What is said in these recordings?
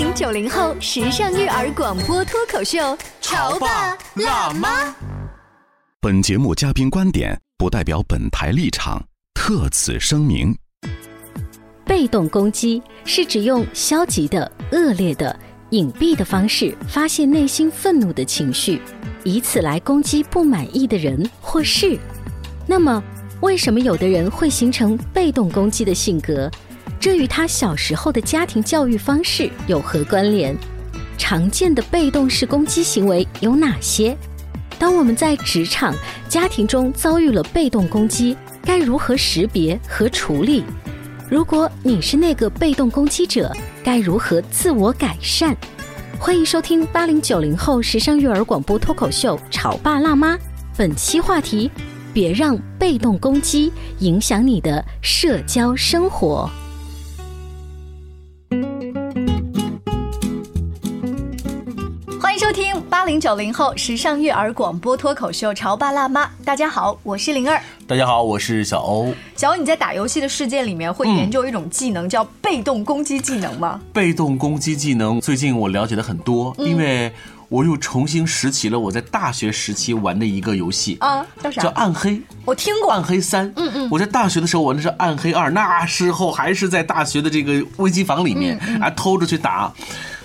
八零九零后时尚育儿广播脱口秀，潮爸辣妈。本节目嘉宾观点不代表本台立场，特此声明。被动攻击是指用消极的、恶劣的、隐蔽的方式发泄内心愤怒的情绪，以此来攻击不满意的人或事。那么，为什么有的人会形成被动攻击的性格？这与他小时候的家庭教育方式有何关联？常见的被动式攻击行为有哪些？当我们在职场、家庭中遭遇了被动攻击，该如何识别和处理？如果你是那个被动攻击者，该如何自我改善？欢迎收听八零九零后时尚育儿广播脱口秀《潮爸辣妈》，本期话题：别让被动攻击影响你的社交生活。八零九零后时尚育儿广播脱口秀《潮爸辣妈》。大家好，我是灵儿。大家好，我是小欧。小欧，你在打游戏的世界里面会研究一种技能，叫被动攻击技能吗？被动攻击技能，最近我了解的很多，因为我又重新拾起了我在大学时期玩的一个游戏啊，叫啥？叫暗黑。我听过暗黑三。嗯嗯，我在大学的时候玩的是暗黑二，那时候还是在大学的这个微机房里面啊，偷着去打。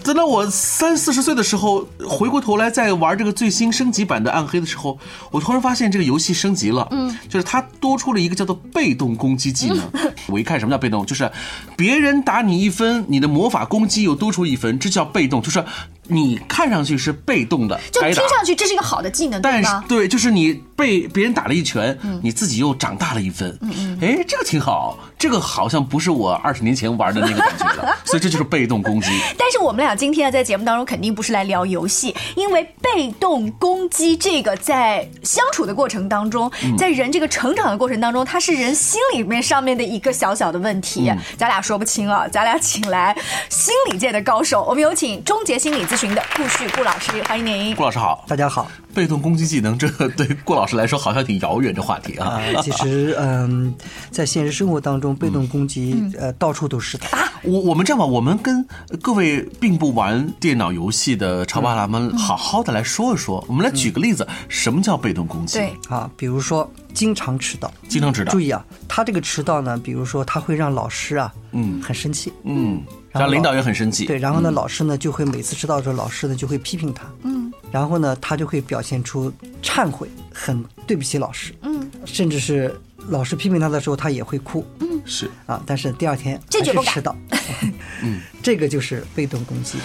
等到我三四十岁的时候，回过头来再玩这个最新升级版的暗黑的时候，我突然发现这个游戏升级了。嗯，就是它多出了一个叫做被动攻击技能。我一看什么叫被动，就是别人打你一分，你的魔法攻击又多出一分，这叫被动，就是你看上去是被动的，就听上去这是一个好的技能，但是对，就是你被别人打了一拳，你自己又长大了一分。嗯嗯，哎，这个挺好，这个好像不是我二十年前玩的那个感觉了，所以这就是被动攻击。但是我们俩今天在节目当中肯定不是来聊游戏，因为被动攻击这个在相处的过程当中，在人这个成长的过程当中，它是人心里面上面的一个小小的问题，咱俩说不清啊，咱俩请来心理界的高手，我们有请终结心理咨询的顾旭顾老师，欢迎您。顾老师好，大家好。被动攻击技能，这个对顾老师来说好像挺遥远的话题啊。其实，嗯，在现实生活当中，被动攻击呃到处都是的。我我们这样吧，我们跟各位并不玩电脑游戏的潮爸辣们好好的来说一说。我们来举个例子，什么叫被动攻击？对啊，比如说经常迟到，经常迟到。注意啊，他这个迟到呢，比如说他会让老师啊，嗯，很生气，嗯，让领导也很生气。对，然后呢，老师呢就会每次迟到的时候，老师呢就会批评他，嗯，然后呢，他就会表现出忏悔，很对不起老师，嗯，甚至是老师批评他的时候，他也会哭，嗯，是。啊，但是第二天还是迟到，嗯，这个就是被动攻击。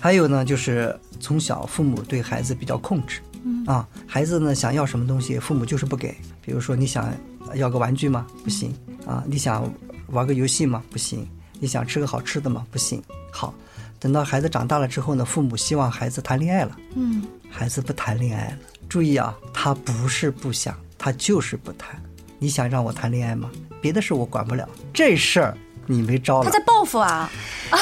还有呢，就是从小父母对孩子比较控制，嗯。啊，孩子呢想要什么东西，父母就是不给。比如说你想要个玩具吗？不行。啊，你想玩个游戏吗？不行，你想吃个好吃的吗？不行。好，等到孩子长大了之后呢，父母希望孩子谈恋爱了，嗯，孩子不谈恋爱了。注意啊，他不是不想，他就是不谈。你想让我谈恋爱吗？别的事我管不了，这事儿你没招了。他在报复啊！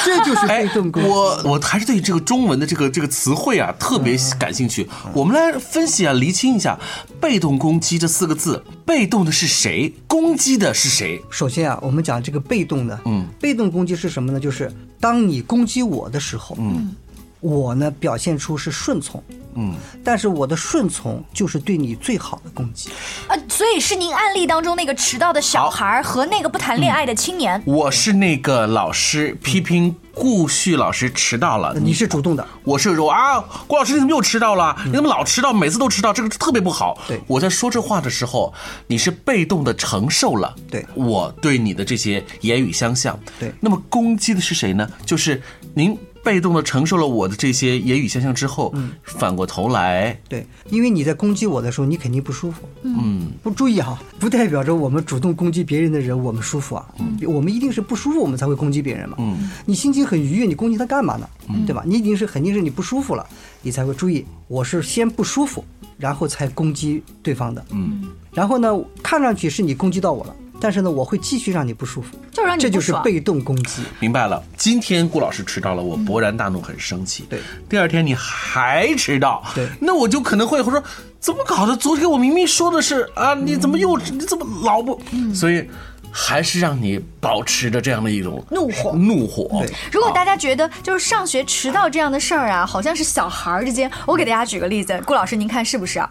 这就是 被动攻击。我我还是对这个中文的这个这个词汇啊特别感兴趣。我们来分析啊，厘清一下“被动攻击”这四个字，被动的是谁？攻击的是谁？首先啊，我们讲这个被动的，嗯，被动攻击是什么呢？就是当你攻击我的时候，嗯，我呢表现出是顺从，嗯，但是我的顺从就是对你最好的攻击。啊，所以是您案例当中那个迟到的小孩和那个不谈恋爱的青年。我是那个老师批评顾旭老师迟到了，你是主动的，我是说啊，顾老师你怎么又迟到了？你怎么老迟到？每次都迟到，这个特别不好。对，我在说这话的时候，你是被动的承受了，对我对你的这些言语相向。对，那么攻击的是谁呢？就是您被动的承受了我的这些言语相向之后，嗯反过头来，对，因为你在攻击我的时候，你肯定不舒服。嗯，不注意哈，不代表着我们主动攻击别人的人我们舒服啊。嗯我们一定是不舒服，我们才会攻击别人嘛。嗯，你心情很愉悦，你攻击他干嘛呢？嗯对吧？你一定是肯定是你不舒服了，你才会注意。我是先不舒服，然后才攻击对方的。嗯，然后呢，看上去是你攻击到我了，但是呢，我会继续让你不舒服，就让你这就是被动攻击。明白了。今天顾老师迟到了，我勃然大怒，很生气。对，第二天你还迟到，对那我就可能会会说，怎么搞的？昨天我明明说的是啊，你怎么又你怎么老不？所以还是让你保持着这样的一种怒火怒火。对如果大家觉得就是上学迟到这样的事儿啊，好像是小孩儿之间，我给大家举个例子，顾老师您看是不是啊？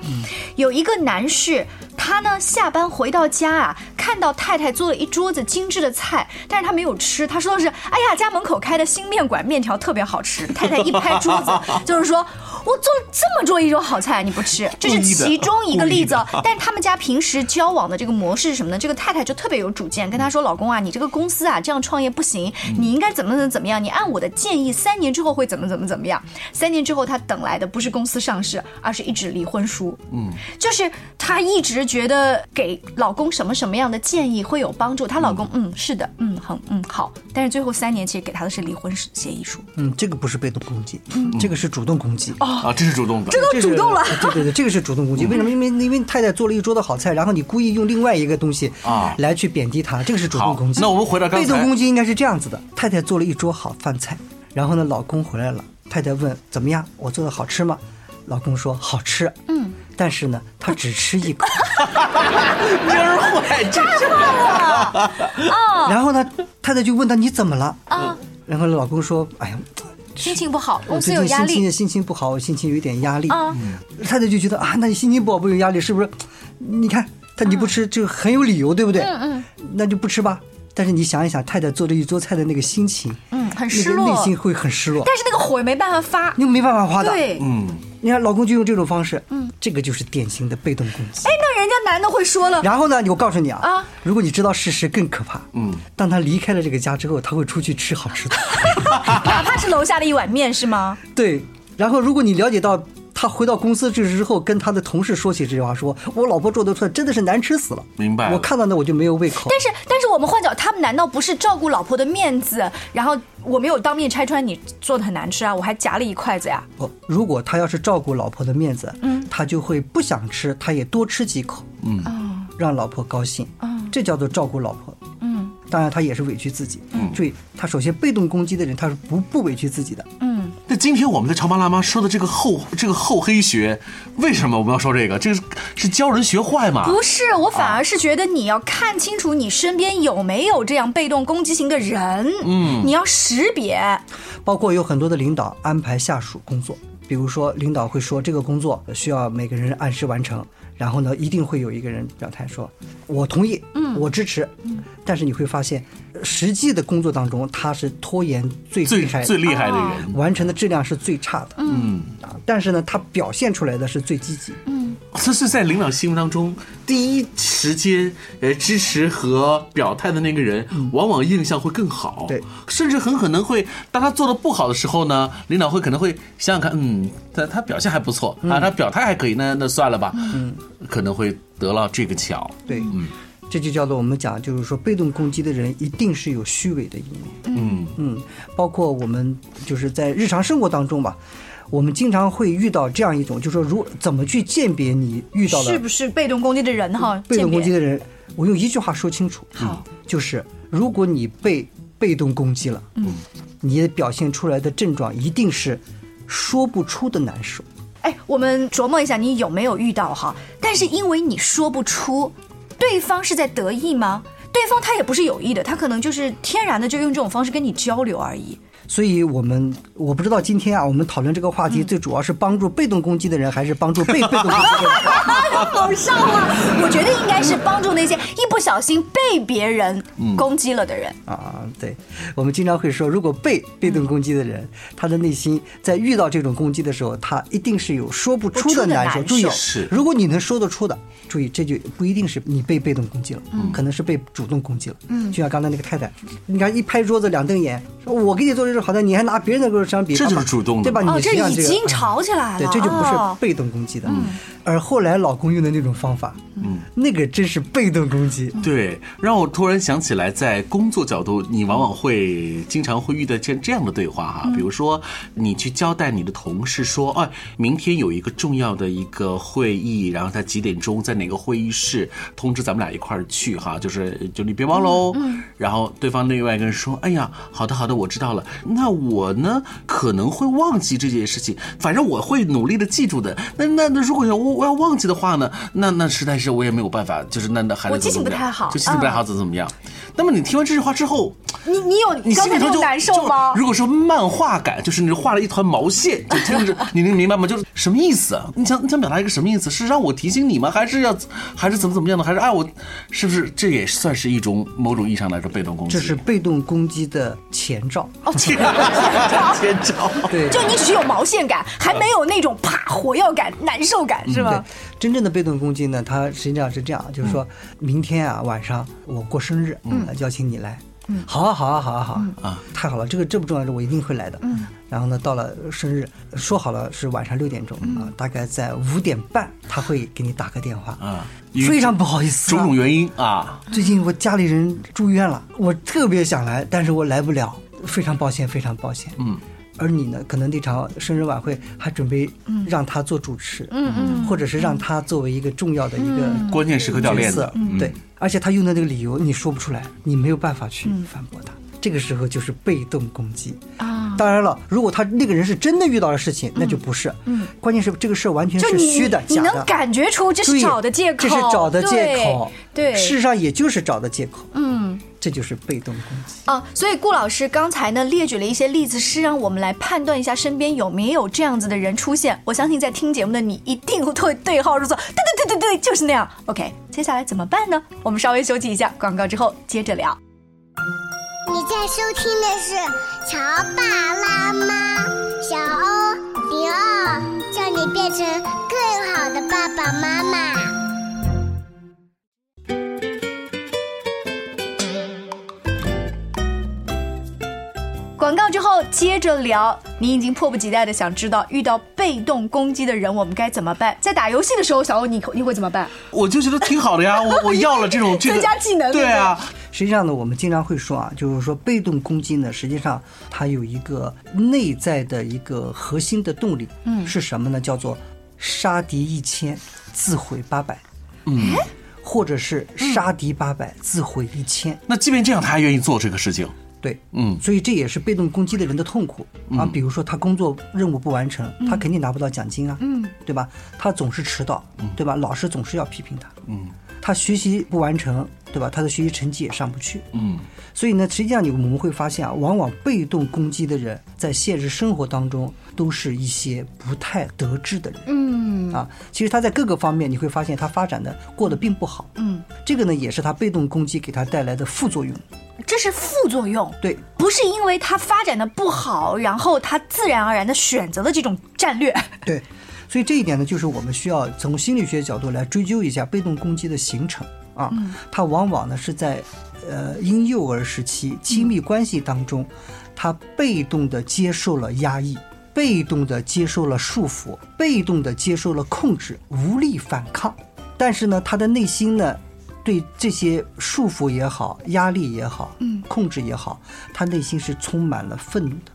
有一个男士，他呢下班回到家啊，看到太太做了一桌子精致的菜，但是他没有吃，他说的是：“哎呀，家门口开的新面馆，面条特别好吃。”太太一拍桌子，就是说。我做了这么做一桌好菜，你不吃，这是其中一个例子。但是他们家平时交往的这个模式是什么呢？这个太太就特别有主见，跟他说：“老公啊，你这个公司啊这样创业不行，你应该怎么怎么怎么样？你按我的建议，三年之后会怎么怎么怎么样？三年之后，他等来的不是公司上市，而是一纸离婚书。嗯，就是她一直觉得给老公什么什么样的建议会有帮助，她老公嗯是的，嗯很嗯好，但是最后三年其实给她的是离婚协议书。嗯，这个不是被动攻击，这个是主动攻击。啊，这是主动的。这都主动了对对对，这个是主动攻击。为什么？因为因为太太做了一桌的好菜，然后你故意用另外一个东西啊来去贬低她，这个是主动攻击。那我们回到刚才被动攻击应该是这样子的：太太做了一桌好饭菜，然后呢，老公回来了，太太问怎么样，我做的好吃吗？老公说好吃，嗯，但是呢，他只吃一口。蔫儿坏，这 是然后呢，太太就问他你怎么了？啊，然后老公说，哎呀。心情不好，我公司最近有压力心情心情不好，我心情有一点压力。啊。太太就觉得啊，那你心情不好不有压力，是不是？你看他你不吃就很有理由，对不对？嗯嗯那就不吃吧。但是你想一想，太太做这一桌菜的那个心情，嗯，很失落，内心会很失落，但是那个火也没办法发。你没办法发的。对，嗯，你看老公就用这种方式，嗯，这个就是典型的被动攻击。哎，那人家男的会说了，然后呢，我告诉你啊，啊如果你知道事实更可怕，嗯，当他离开了这个家之后，他会出去吃好吃的，哪怕是楼下的一碗面是吗？对。然后如果你了解到他回到公司这之后，跟他的同事说起这句话，说我老婆做的菜真的是难吃死了，明白了我看到那我就没有胃口。但是，但是我们换角，他们难道不是照顾老婆的面子？然后我没有当面拆穿你做的很难吃啊，我还夹了一筷子呀。不，如果他要是照顾老婆的面子，嗯，他就会不想吃，他也多吃几口，嗯，让老婆高兴，嗯，这叫做照顾老婆，嗯。当然他也是委屈自己，嗯，注意，他首先被动攻击的人，他是不不委屈自己的，嗯，那今天我们的潮妈辣妈说的这个厚这个厚黑学，为什么我们要说这个？这个是是教人学坏吗？不是，我反而是觉得你要看清楚你身边有没有这样被动攻击型的人，嗯，你要识别。包括有很多的领导安排下属工作，比如说领导会说这个工作需要每个人按时完成，然后呢，一定会有一个人表态说，我同意，嗯，我支持，嗯，但是你会发现，呃实际的工作当中，他是拖延最最厉害的，最厉害的人，完成的质量是最差的，嗯，啊，但是呢，他表现出来的是最积极，这是在领导心目当中第一时间呃支持和表态的那个人，往往印象会更好。对，甚至很可能会，当他做的不好的时候呢，领导会可能会想想看，嗯，他他表现还不错啊，他表态还可以，那那算了吧，嗯，可能会得到这个巧。对，嗯，这就叫做我们讲，就是说被动攻击的人一定是有虚伪的一面，嗯。嗯，包括我们就是在日常生活当中吧，我们经常会遇到这样一种，就是说如怎么去鉴别你遇到的是不是被动攻击的人哈？被动攻击的人，我用一句话说清楚，好嗯，就是如果你被被动攻击了，嗯，你表现出来的症状一定是说不出的难受。别。哎，我们琢磨一下，你有没有遇到哈？但是因为你说不出，对方是在得意吗？对方他也不是有意的，他可能就是天然的就用这种方式跟你交流而已。所以我们我不知道今天啊，我们讨论这个话题最主要是帮助被动攻击的人，还是帮助被被动攻击的人？好笑啊！我觉得应该是帮助那些一不小心被别人攻击了的人。啊，对，我们经常会说，如果被被动攻击的人，他的内心在遇到这种攻击的时候，他一定是有说不出的难受。注意如果你能说得出的，注意这就不一定是你被被动攻击了，可能是被主动攻击了。嗯，就像刚才那个太太，你看一拍桌子两瞪眼，说我给你做这事好像，你还拿别人的跟我相比，这就是主动的对吧？哦，这个这已经吵起来了。对，这就不是哦被动攻击的。而后来老公用的那种方法，嗯，那个真是被动攻击。对，让我突然想起来，在工作角度，你往往会经常会遇到这这样的对话哈，比如说你去交代你的同事说，哎，明天有一个重要的一个会议，然后在几点钟在哪个会议室，通知咱们俩一块儿去哈，就是就你别忘喽。然后对方另外一个人说，哎呀，好的好的，我知道了。那我呢可能会忘记这件事情，反正我会努力的记住的。那那那如果要我我要忘记的话呢，那那实在是我也没有办法，就是那那还能我记性怎么怎么样不太好就记性不太好，怎么怎么样？那么你听完这句话之后，你你有你心里头就难受吗？如果说漫画感，就是你画了一团毛线，就听着你能明白吗？就是什么意思啊？你想你想表达一个什么意思？是让我提醒你吗？还是要还是怎么怎么样的？还是哎我是不是这也算是一种某种意义上来说被动攻击？这是被动攻击的前兆。哦，前前兆。对，就你只是有毛线感，还没有那种啪火药感、难受感，是对吗？，真正的被动攻击呢，它实际上是这样，就是说明天啊晚上我过生日，嗯，邀请你来。嗯，好啊，好啊，好啊，好啊！啊，太好了，这个这不重要的，我一定会来的。嗯，然后呢，到了生日，说好了是晚上六点钟啊，大概在五点半，他会给你打个电话啊非常不好意思、啊，种种原因啊，最近我家里人住院了，我特别想来，但是我来不了，非常抱歉，非常抱歉。嗯。而你呢，可能那场生日晚会还准备让他做主持，嗯嗯，或者是让他作为一个重要的一个关键时刻掉角链子色，对，而且他用的那个理由你说不出来，你没有办法去反驳他，这个时候就是被动攻击。啊。当然了，如果他那个人是真的遇到了事情，那就不是，嗯，关键是这个事儿完全是虚的、你假的，能感觉出这是找的借口，这是找的借口，对，对。事实上也就是找的借口，嗯。这就是被动攻击。啊，所以顾老师刚才呢列举了一些例子，是让我们来判断一下身边有没有这样子的人出现。我相信在听节目的你一定会对号入座，对对对对对，就是那样。OK，接下来怎么办呢？我们稍微休息一下，广告之后接着聊。你在收听的是《乔爸拉妈》，小欧零二，叫你变成更好的爸爸妈妈。广告之后接着聊，你已经迫不及待的想知道遇到被动攻击的人我们该怎么办？在打游戏的时候，小欧你你会怎么办？我就觉得挺好的呀，我我要了这种这个增加技能对啊，实际上呢，我们经常会说啊，就是说被动攻击呢，实际上它有一个内在的一个核心的动力，嗯，是什么呢？叫做杀敌一千，自毁八百，嗯，或者是杀敌八百，自毁一千。那即便这样，他还愿意做这个事情，对，嗯。所以这也是被动攻击的人的痛苦。啊。比如说他工作任务不完成，他肯定拿不到奖金啊，嗯，对吧？他总是迟到，对吧？老师总是要批评他，嗯，他学习不完成，对吧？他的学习成绩也上不去，嗯，所以呢，实际上你我们会发现啊，往往被动攻击的人在现实生活当中都是一些不太得志的人，嗯。啊，其实他在各个方面你会发现他发展的过得并不好，嗯，这个呢也是他被动攻击给他带来的副作用，这是副作用，对，不是因为他发展的不好，然后他自然而然的选择了这种战略。对，所以这一点呢，就是我们需要从心理学角度来追究一下被动攻击的形成啊。它往往呢是在呃婴幼儿时期亲密关系当中，他被动的接受了压抑，被动的接受了束缚，被动的接受了控制，无力反抗。但是呢，他的内心呢，对这些束缚也好，压力也好，嗯，控制也好，他内心是充满了愤怒的。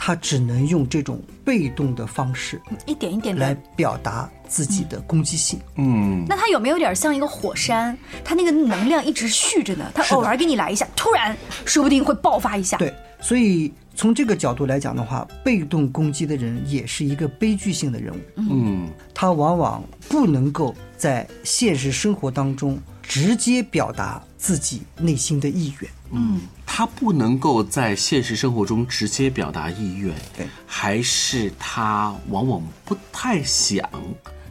嗯，他只能用这种被动的方式一点一点来。表达自己的攻击性。嗯，那他有没有点像一个火山？他那个能量一直蓄着呢，他偶尔给你来一下，突然说不定会爆发一下。对，所以从这个角度来讲的话，被动攻击的人也是一个悲剧性的人物。嗯，他往往不能够在现实生活当中直接表达自己内心的意愿。嗯他不能够在现实生活中直接表达意愿，对，还是他往往不太想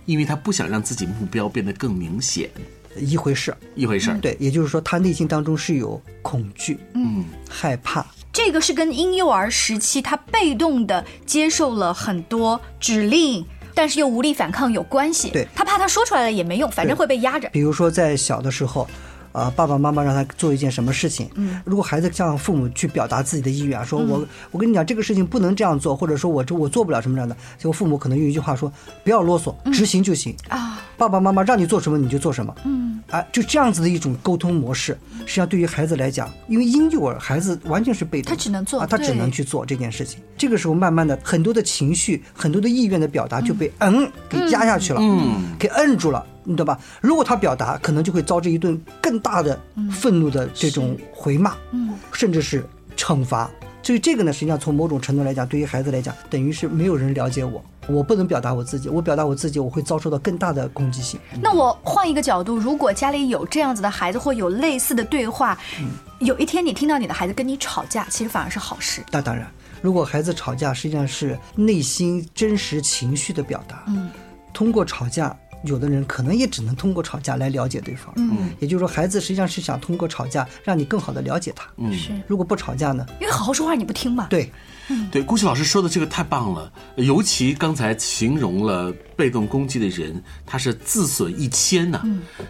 因为他不想让自己目标变得更明显，一回事。一回事儿。对，也就是说，他内心当中是有恐惧、嗯，害怕，这个是跟婴幼儿时期他被动的接受了很多指令，但是又无力反抗有关系。对他怕他说出来了也没用，反正会被压着。比如说在小的时候，啊、爸爸妈妈让他做一件什么事情，嗯，如果孩子向父母去表达自己的意愿，说我、我跟你讲这个事情不能这样做，或者说我这我做不了什么这样的，结果父母可能用一句话说不要啰嗦，执行就行啊。爸爸妈妈让你做什么你就做什么，嗯，啊，就这样子的一种沟通模式，实际上对于孩子来讲，因为婴幼儿孩子完全是被动，他只能做啊，他只能去做这件事情。这个时候，慢慢的很多的情绪、很多的意愿的表达就被嗯给压下去了，嗯，给摁住了，你懂吧？如果他表达，可能就会遭致一顿更大的愤怒的这种回骂，嗯，甚至是惩罚。所以这个呢，实际上从某种程度来讲，对于孩子来讲，等于是没有人了解我，我不能表达我自己，我表达我自己，我会遭受到更大的攻击性。那我换一个角度，如果家里有这样子的孩子，或有类似的对话，有一天你听到你的孩子跟你吵架，其实反而是好事。那当然，如果孩子吵架，实际上是内心真实情绪的表达。嗯，通过吵架，有的人可能也只能通过吵架来了解对方。嗯，也就是说，孩子实际上是想通过吵架让你更好的了解他。嗯，是如果不吵架呢？因为好好说话你不听嘛。对，对，顾旭老师说的这个太棒了，尤其刚才形容了被动攻击的人，他是自损一千呐、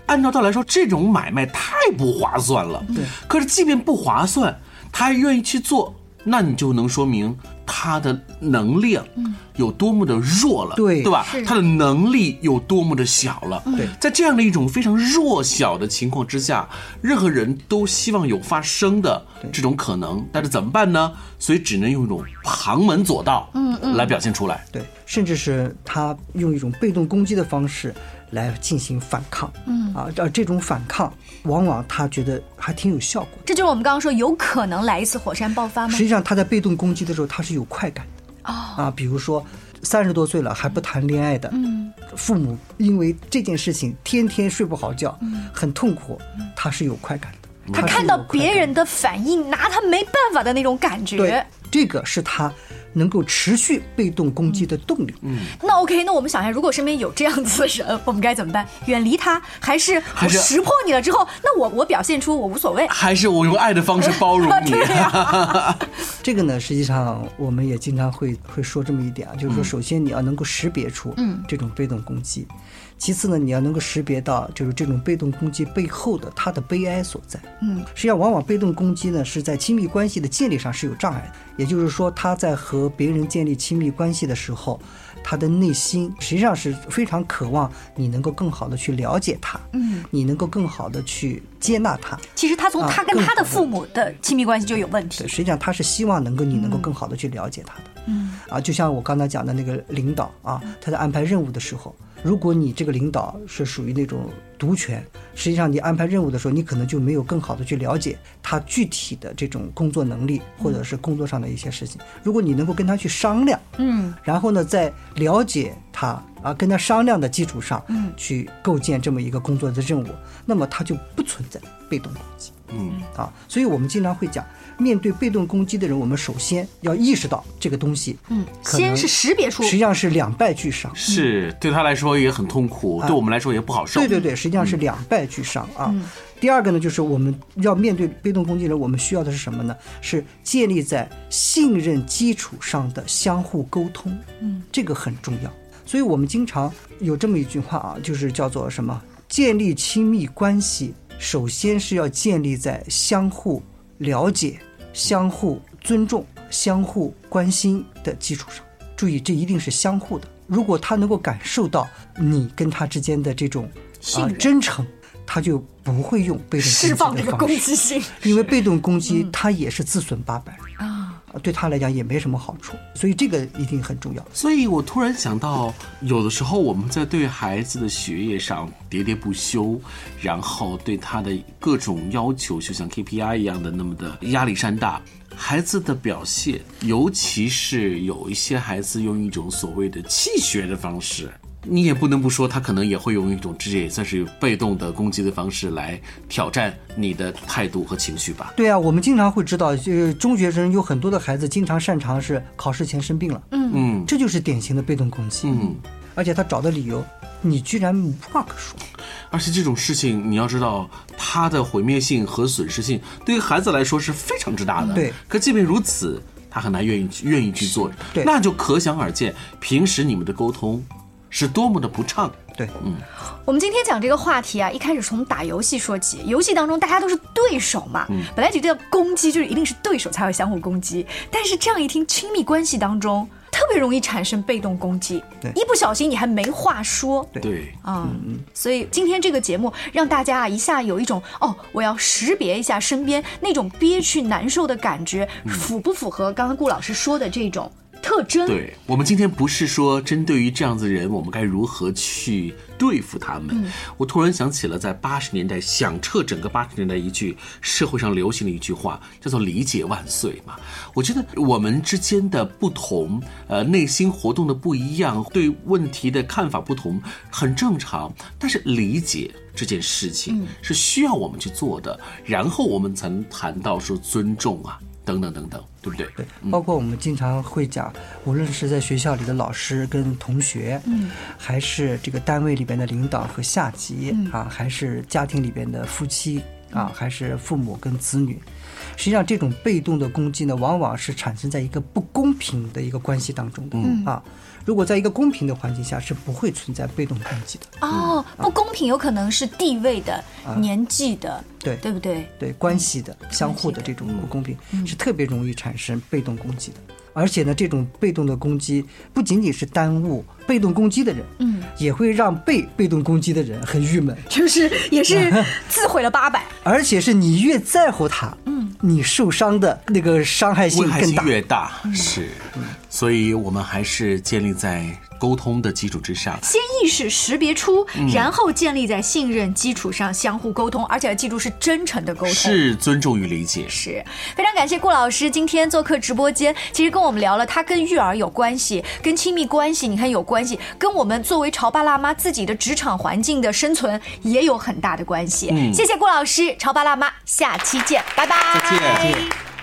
按照道理来说，这种买卖太不划算了。对，可是即便不划算，他还愿意去做，那你就能说明他的能量有多么的弱了，对对吧？他的能力有多么的小了。对在这样的一种非常弱小的情况之下，任何人都希望有发生的这种可能，但是怎么办呢？所以只能用一种旁门左道，嗯嗯，来表现出来。对，甚至是他用一种被动攻击的方式来进行反抗。嗯啊，而这种反抗，往往他觉得还挺有效果。这就是我们刚刚说有可能来一次火山爆发吗实？际上他在被动攻击的时候，他是有快感的。哦啊，比如说三十多岁了还不谈恋爱的，嗯，父母因为这件事情天天睡不好觉，很痛苦，他是有快感的。是他看到别人的反应，拿他没办法的那种感对觉。，这个是他能够持续被动攻击的动力。嗯，那 OK，那我们想一下，如果身边有这样子的人，我们该怎么办？远离他，还是我还是识破你了之后，那我我表现出我无所谓？还是我用爱的方式包容你。这个呢，实际上我们也经常会会说这么一点啊，就是说，首先你要能够识别出这种被动攻击，其次呢，你要能够识别到就是这种被动攻击背后的他的悲哀所在。嗯，实际上往往被动攻击呢是在亲密关系的建立上是有障碍的，也就是说他在和别人建立亲密关系的时候，他的内心实际上是非常渴望你能够更好的去了解他，嗯，你能够更好的去接纳他，其实他从啊他跟他的父母的亲密关系就有问题对，。实际上他是希望能够你能够更好的去了解他的。嗯，啊，就像我刚才讲的那个领导啊，他在安排任务的时候，如果你这个领导是属于那种独权，实际上你安排任务的时候，你可能就没有更好的去了解他具体的这种工作能力或者是工作上的一些事情。如果你能够跟他去商量，嗯，然后呢，再了解他啊，跟他商量的基础上，嗯，去构建这么一个工作的任务，那么他就不存在被动攻击。嗯，啊，所以我们经常会讲，面对被动攻击的人，我们首先要意识到这个东西，嗯，先是识别出实际上是两败俱伤。是对他来说也很痛苦，对我们来说也不好受。对对对，实际上是两败俱伤啊。第二个呢，就是我们要面对被动攻击人，我们需要的是什么呢？是建立在信任基础上的相互沟通，嗯，这个很重要。所以我们经常有这么一句话啊，就是叫做什么？建立亲密关系，首先是要建立在相互了解、相互尊重、相互关心的基础上。注意，这一定是相互的。如果他能够感受到你跟他之间的这种啊、真诚，他就不会用被动攻击释放这个攻击性。因为被动攻击他也是自损八百啊，对他来讲也没什么好处，所以这个一定很重要。所以我突然想到，有的时候我们在对孩子的学业上喋喋不休，然后对他的各种要求，就像 KPI 一样的那么的压力山大。孩子的表现，尤其是有一些孩子用一种所谓的气学的方式，你也不能不说，他可能也会用一种这也算是被动的攻击的方式来挑战你的态度和情绪吧。对啊，我们经常会知道，就是中学生有很多的孩子经常擅长是考试前生病了，嗯嗯这就是典型的被动攻击。嗯，而且他找的理由，你居然无话可说。而且这种事情，你要知道，它的毁灭性和损失性对于孩子来说是非常之大的。对可即便如此，他很难愿意去愿意去做，对那就可想而知，平时你们的沟通是多么的不畅。对，嗯。我们今天讲这个话题啊，一开始从打游戏说起。游戏当中大家都是对手嘛，本来觉得攻击就是一定是对手才会相互攻击，但是这样一听，亲密关系当中特别容易产生被动攻击。对，一不小心你还没话说。对，啊、所以今天这个节目让大家啊一下有一种哦，我要识别一下身边那种憋屈难受的感觉，符不符合刚刚顾老师说的这种特征？对我们今天不是说针对于这样子的人，我们该如何去对付他们。我突然想起了在八十年代响彻整个八十年代一句社会上流行的一句话，叫做“理解万岁”嘛。我觉得我们之间的不同，呃，内心活动的不一样，对问题的看法不同，很正常。但是理解这件事情是需要我们去做的，然后我们才能谈到说尊重啊，等等等等，对不对？对，包括我们经常会讲，无论是在学校里的老师跟同学，嗯，还是这个单位里边的领导和下级、啊，还是家庭里边的夫妻啊，还是父母跟子女，实际上这种被动的攻击呢，往往是产生在一个不公平的一个关系当中的、啊。如果在一个公平的环境下，是不会存在被动攻击的。哦，不公平有可能是地位的、年纪的，对对不对？对关系的相互的这种不公平，是特别容易产生被动攻击的。而且呢，这种被动的攻击不仅仅是耽误被动攻击的人，嗯，也会让被被动攻击的人很郁闷。就是也是自毁了八百。而且是你越在乎他，嗯，你受伤的那个伤害性更大。越大，是，所以我们还是建立在沟通的基础之上。先意识识别出，嗯然后建立在信任基础上相互沟通，而且要记住是真诚的沟通。是尊重与理解，是非常感谢顾老师今天做客直播间，其实跟我们聊了他跟育儿有关系，跟亲密关系你看有关系，跟我们作为潮爸辣妈自己的职场环境的生存也有很大的关系。谢谢顾老师，潮爸辣妈，下期见，拜拜。再见。